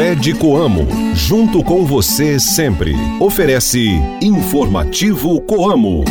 Cred Coamo, junto com você sempre. Oferece Informativo Coamo.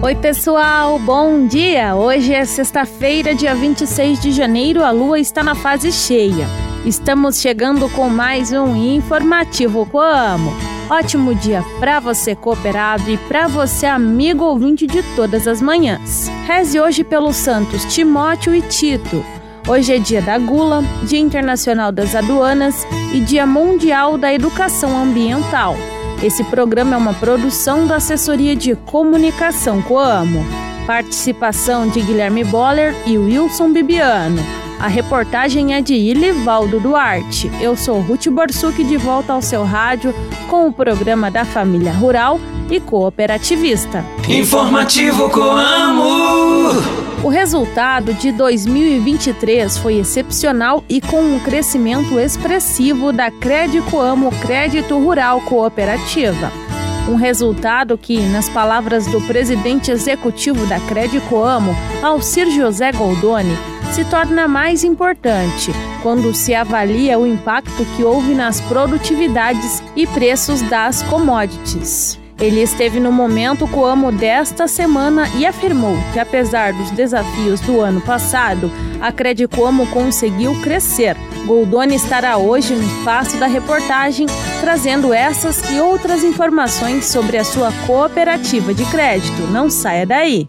Oi, pessoal, bom dia! Hoje é sexta-feira, dia 26 de janeiro, a lua está na fase cheia. Estamos chegando com mais um informativo Coamo. Ótimo dia para você cooperado e para você amigo ouvinte de todas as manhãs. Reze hoje pelos santos Timóteo e Tito. Hoje é dia da gula, Dia Internacional das Aduanas e Dia Mundial da Educação Ambiental. Esse programa é uma produção da Assessoria de Comunicação Coamo. Participação de Guilherme Boller e Wilson Bibiano. A reportagem é de Ilivaldo Duarte. Eu sou Ruth Borsuk de volta ao seu rádio com o programa da Família Rural e Cooperativista. Informativo Coamo. O resultado de 2023 foi excepcional e com um crescimento expressivo da Crédito Amo Crédito Rural Cooperativa. Um resultado que, nas palavras do presidente executivo da Crédito Amo, Alcir José Goldoni, se torna mais importante quando se avalia o impacto que houve nas produtividades e preços das commodities. Ele esteve no momento Coamo desta semana e afirmou que, apesar dos desafios do ano passado, a Credicoamo conseguiu crescer. Goldoni estará hoje no espaço da reportagem trazendo essas e outras informações sobre a sua cooperativa de crédito. Não saia daí!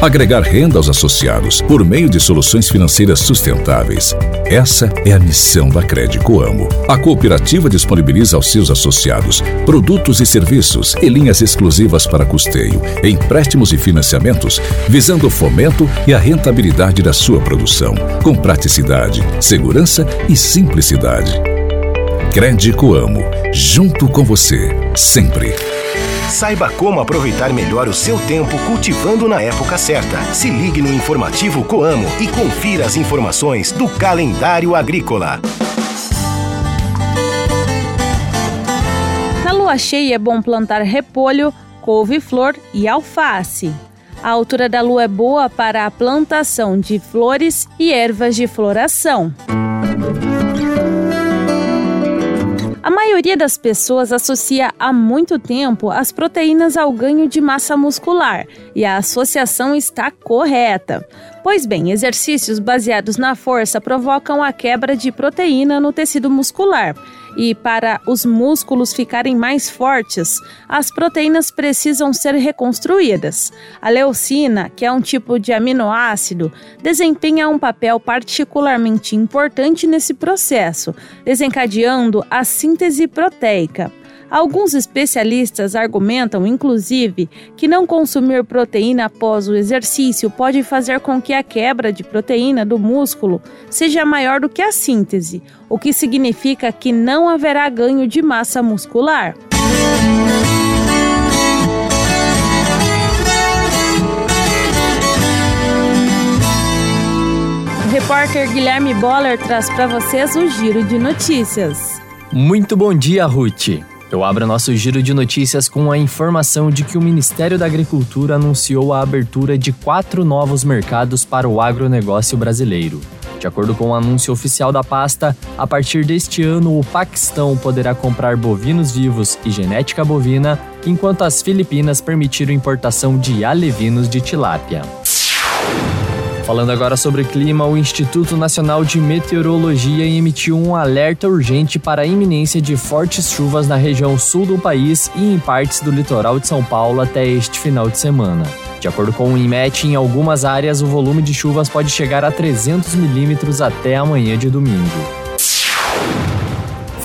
Agregar renda aos associados por meio de soluções financeiras sustentáveis. Essa é a missão da Crédito Amo. A cooperativa disponibiliza aos seus associados produtos e serviços e linhas exclusivas para custeio, empréstimos e financiamentos, visando o fomento e a rentabilidade da sua produção, com praticidade, segurança e simplicidade. Crédito Amo, junto com você, sempre. Saiba como aproveitar melhor o seu tempo cultivando na época certa. Se ligue no informativo Coamo e confira as informações do calendário agrícola. Na lua cheia é bom plantar repolho, couve-flor e alface. A altura da lua é boa para a plantação de flores e ervas de floração. Maioria das pessoas associa há muito tempo as proteínas ao ganho de massa muscular, e a associação está correta. Pois bem, exercícios baseados na força provocam a quebra de proteína no tecido muscular. E para os músculos ficarem mais fortes, as proteínas precisam ser reconstruídas. A leucina, que é um tipo de aminoácido, desempenha um papel particularmente importante nesse processo, desencadeando a síntese proteica. Alguns especialistas argumentam, inclusive, que não consumir proteína após o exercício pode fazer com que a quebra de proteína do músculo seja maior do que a síntese, o que significa que não haverá ganho de massa muscular. O repórter Guilherme Boller traz para vocês o giro de notícias. Muito bom dia, Ruth. Eu abro nosso giro de notícias com a informação de que o Ministério da Agricultura anunciou a abertura de quatro novos mercados para o agronegócio brasileiro. De acordo com o um anúncio oficial da pasta, a partir deste ano o Paquistão poderá comprar bovinos vivos e genética bovina, enquanto as Filipinas permitiram importação de alevinos de tilápia. Falando agora sobre clima, o Instituto Nacional de Meteorologia emitiu um alerta urgente para a iminência de fortes chuvas na região sul do país e em partes do litoral de São Paulo até este final de semana. De acordo com o INMET, em algumas áreas o volume de chuvas pode chegar a 300 milímetros até amanhã de domingo.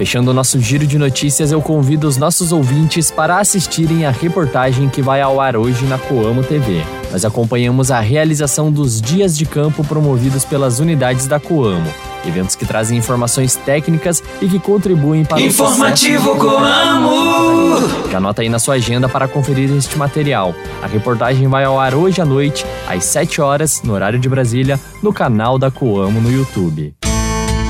Fechando o nosso giro de notícias, eu convido os nossos ouvintes para assistirem a reportagem que vai ao ar hoje na Coamo TV. Nós acompanhamos a realização dos dias de campo promovidos pelas unidades da Coamo. Eventos que trazem informações técnicas e que contribuem para Informativo o Coamo! Já anota aí na sua agenda para conferir este material. A reportagem vai ao ar hoje à noite, às 7 horas, no horário de Brasília, no canal da Coamo no YouTube.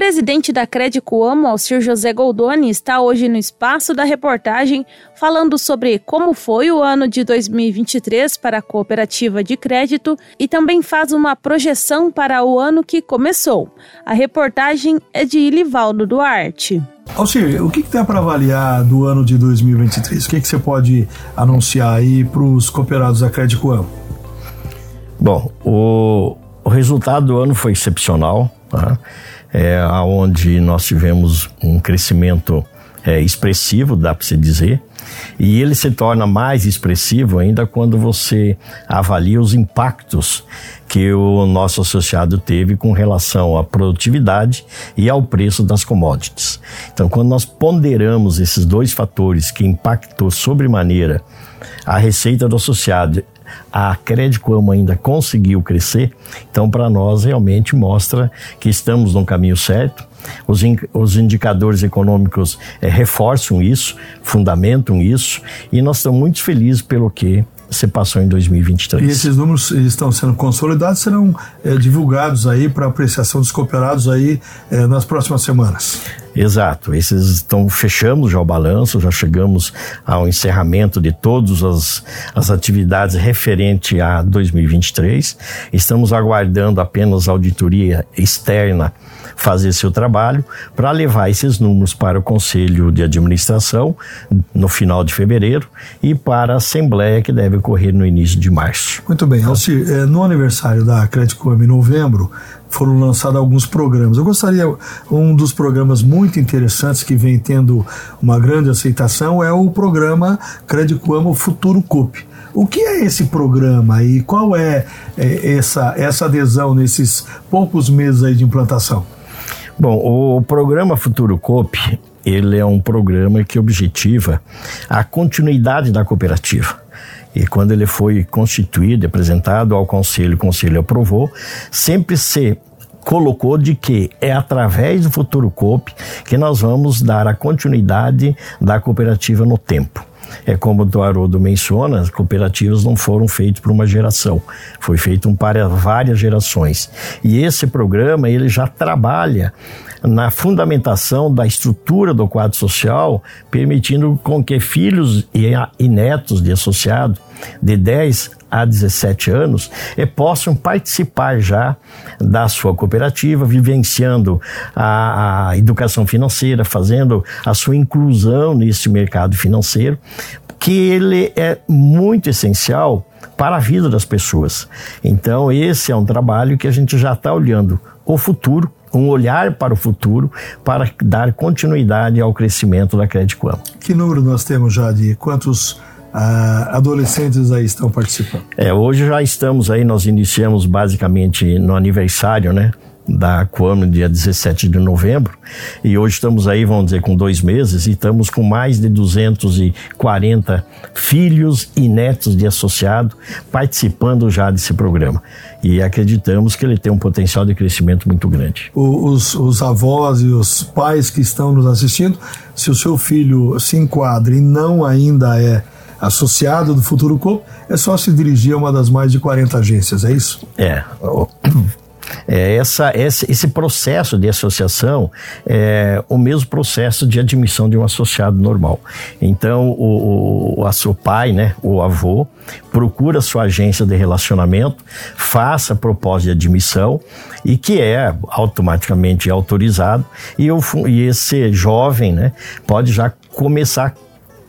Presidente da Credicoamo, Alcir José Goldoni, está hoje no espaço da reportagem falando sobre como foi o ano de 2023 para a cooperativa de crédito e também faz uma projeção para o ano que começou. A reportagem é de Ilivaldo Duarte. Alcir, o que, que tem para avaliar do ano de 2023? O que, que você pode anunciar aí para os cooperados da Credicoamo? Bom, o, o resultado do ano foi excepcional. Tá? É, onde nós tivemos um crescimento é, expressivo, dá para se dizer, e ele se torna mais expressivo ainda quando você avalia os impactos que o nosso associado teve com relação à produtividade e ao preço das commodities. Então, quando nós ponderamos esses dois fatores que impactou sobremaneira a receita do associado a Credicom ainda conseguiu crescer, então para nós realmente mostra que estamos no caminho certo. Os, in, os indicadores econômicos é, reforçam isso, fundamentam isso, e nós estamos muito felizes pelo que se passou em 2023. E esses números estão sendo consolidados, serão é, divulgados aí para apreciação dos cooperados aí é, nas próximas semanas. Exato, esses estão fechamos já o balanço, já chegamos ao encerramento de todas as, as atividades referente a 2023. Estamos aguardando apenas a auditoria externa fazer seu trabalho para levar esses números para o Conselho de Administração no final de fevereiro e para a Assembleia que deve ocorrer no início de março. Muito bem, Alcir, é, no aniversário da Credicom em novembro, foram lançados alguns programas. Eu gostaria, um dos programas muito interessantes que vem tendo uma grande aceitação é o programa Crédito Amo Futuro CUP. O que é esse programa e qual é, é essa, essa adesão nesses poucos meses aí de implantação? Bom, o programa Futuro COP, ele é um programa que objetiva a continuidade da cooperativa. E quando ele foi constituído, apresentado ao conselho, o conselho aprovou, sempre se colocou de que é através do Futuro COP que nós vamos dar a continuidade da cooperativa no tempo. É como o Haroldo menciona, as cooperativas não foram feitas por uma geração, foi feito para várias gerações. E esse programa ele já trabalha na fundamentação da estrutura do quadro social, permitindo com que filhos e, netos de associado de 10 a 17 anos e possam participar já da sua cooperativa, vivenciando a, a educação financeira, fazendo a sua inclusão nesse mercado financeiro, que ele é muito essencial para a vida das pessoas. Então, esse é um trabalho que a gente já está olhando o futuro um olhar para o futuro para dar continuidade ao crescimento da Credit Que número nós temos já de quantos ah, adolescentes aí estão participando? É, hoje já estamos aí, nós iniciamos basicamente no aniversário, né? Da Coamo, dia 17 de novembro, e hoje estamos aí, vamos dizer, com dois meses, e estamos com mais de 240 filhos e netos de associado participando já desse programa. E acreditamos que ele tem um potencial de crescimento muito grande. Os, os avós e os pais que estão nos assistindo, se o seu filho se enquadra e não ainda é associado do Futuro Corpo, é só se dirigir a uma das mais de 40 agências, é isso? É. É, essa, esse, esse processo de associação é o mesmo processo de admissão de um associado normal. Então, o, o, a seu pai, né, o avô, procura sua agência de relacionamento, faça a proposta de admissão e que é automaticamente autorizado e, o, e esse jovem né, pode já começar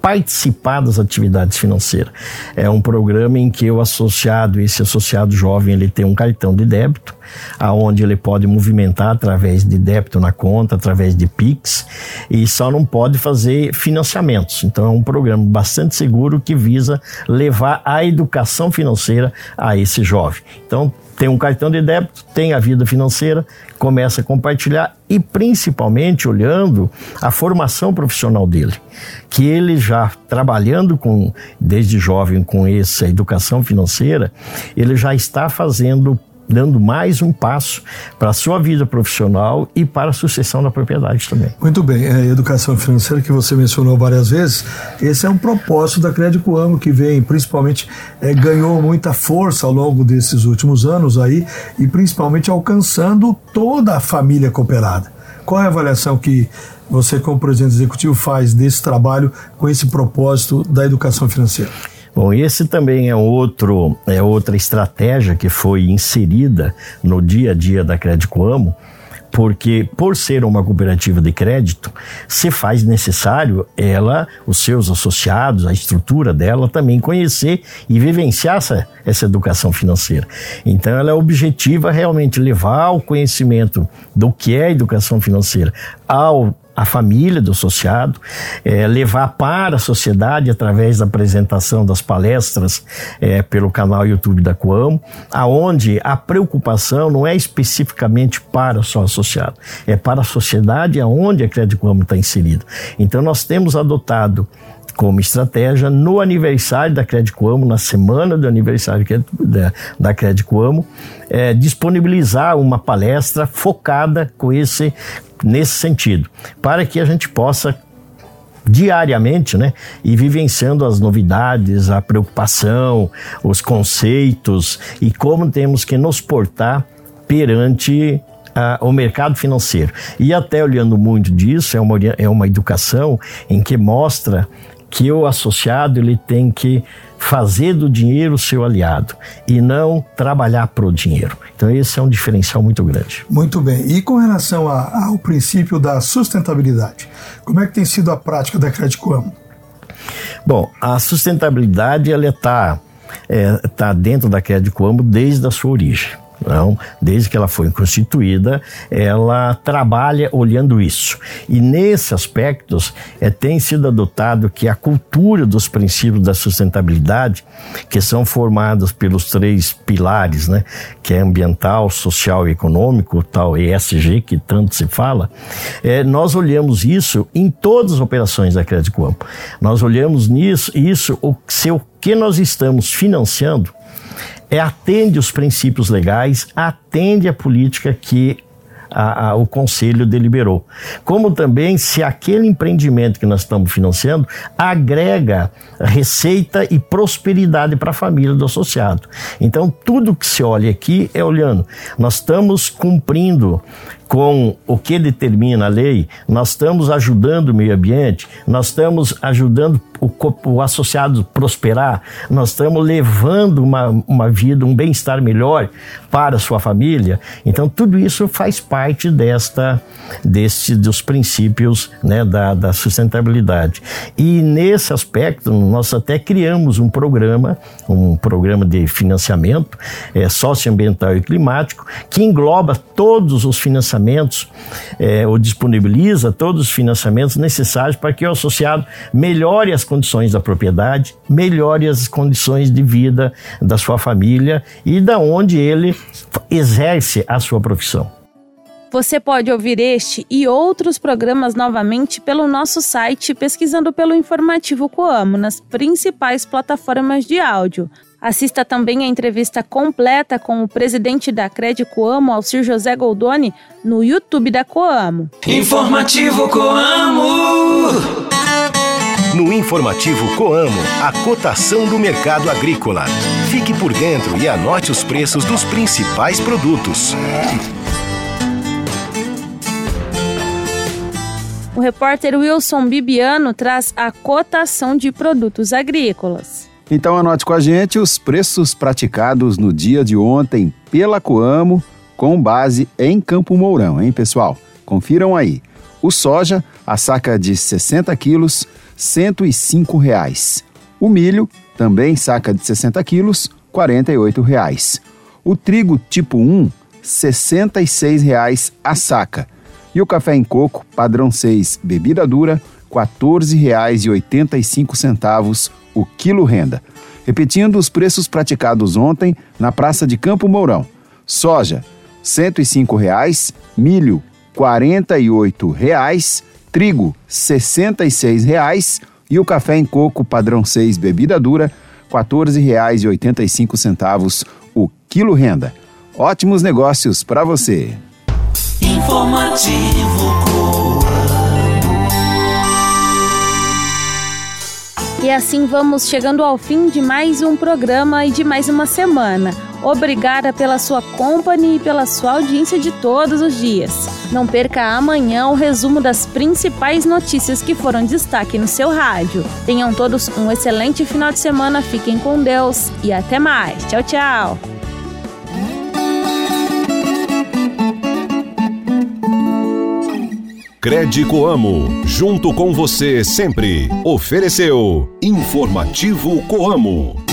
participar das atividades financeiras. É um programa em que o associado, esse associado jovem, ele tem um cartão de débito, aonde ele pode movimentar através de débito na conta, através de Pix, e só não pode fazer financiamentos. Então é um programa bastante seguro que visa levar a educação financeira a esse jovem. Então tem um cartão de débito, tem a vida financeira, começa a compartilhar e principalmente olhando a formação profissional dele, que ele já trabalhando com desde jovem com essa educação financeira, ele já está fazendo dando mais um passo para a sua vida profissional e para a sucessão da propriedade também. Muito bem, é, educação financeira que você mencionou várias vezes, esse é um propósito da Crédito Amo que vem, principalmente é, ganhou muita força ao longo desses últimos anos aí e principalmente alcançando toda a família cooperada. Qual é a avaliação que você, como presidente executivo, faz desse trabalho com esse propósito da educação financeira? Bom, esse também é outro é outra estratégia que foi inserida no dia a dia da Crédito Amo, porque por ser uma cooperativa de crédito, se faz necessário ela, os seus associados, a estrutura dela também conhecer e vivenciar essa, essa educação financeira. Então ela é objetiva realmente levar o conhecimento do que é educação financeira ao a família do associado, é, levar para a sociedade através da apresentação das palestras é, pelo canal YouTube da Coamo, aonde a preocupação não é especificamente para só associado, é para a sociedade aonde a Crédito Coamo está inserida. Então nós temos adotado como estratégia no aniversário da Crédito Amo, na semana do aniversário da, da Crédito Amo, é, disponibilizar uma palestra focada com esse, nesse sentido, para que a gente possa diariamente, né? E vivenciando as novidades, a preocupação, os conceitos e como temos que nos portar perante uh, o mercado financeiro. E até olhando muito disso, é uma, é uma educação em que mostra que o associado ele tem que fazer do dinheiro seu aliado e não trabalhar para o dinheiro. Então esse é um diferencial muito grande. Muito bem. E com relação a, ao princípio da sustentabilidade, como é que tem sido a prática da Credicom? Bom, a sustentabilidade ela está é, tá dentro da Credicom desde a sua origem. Não, desde que ela foi constituída, ela trabalha olhando isso. E nesses aspectos é, tem sido adotado que a cultura dos princípios da sustentabilidade, que são formados pelos três pilares, né, que é ambiental, social e econômico, tal ESG que tanto se fala, é, nós olhamos isso em todas as operações da Crédito Campo. Nós olhamos nisso, isso, o, se o que nós estamos financiando é, atende os princípios legais, atende a política que a, a, o conselho deliberou. Como também se aquele empreendimento que nós estamos financiando agrega receita e prosperidade para a família do associado. Então, tudo que se olha aqui é olhando. Nós estamos cumprindo com o que determina a lei, nós estamos ajudando o meio ambiente, nós estamos ajudando o, o associado prosperar, nós estamos levando uma, uma vida, um bem-estar melhor para sua família. Então, tudo isso faz parte desta, desse, dos princípios né, da, da sustentabilidade. E nesse aspecto, nós até criamos um programa, um programa de financiamento é, socioambiental e climático, que engloba todos os financiamentos financiamentos é, ou disponibiliza todos os financiamentos necessários para que o associado melhore as condições da propriedade, melhore as condições de vida da sua família e da onde ele exerce a sua profissão. Você pode ouvir este e outros programas novamente pelo nosso site pesquisando pelo informativo Coamo nas principais plataformas de áudio. Assista também a entrevista completa com o presidente da Cred Coamo, Alcir José Goldoni, no YouTube da Coamo. Informativo Coamo. No informativo Coamo, a cotação do mercado agrícola. Fique por dentro e anote os preços dos principais produtos. O repórter Wilson Bibiano traz a cotação de produtos agrícolas. Então anote com a gente os preços praticados no dia de ontem pela Coamo com base em Campo Mourão, hein, pessoal? Confiram aí. O soja, a saca de 60 quilos, 105 reais. O milho, também saca de 60 quilos, 48 reais. O trigo tipo 1, 66 reais a saca. E o café em coco, padrão 6, bebida dura, R$ 14,85 o quilo renda. Repetindo os preços praticados ontem na Praça de Campo Mourão. Soja, 105 reais, milho, R$ 48, reais, trigo, 66 reais, e o café em coco padrão 6 bebida dura, R$ 14,85 o quilo renda. Ótimos negócios para você. Informativo E assim vamos chegando ao fim de mais um programa e de mais uma semana. Obrigada pela sua companhia e pela sua audiência de todos os dias. Não perca amanhã o resumo das principais notícias que foram destaque no seu rádio. Tenham todos um excelente final de semana, fiquem com Deus e até mais. Tchau, tchau. Crédito Amo, junto com você sempre. Ofereceu Informativo Coamo.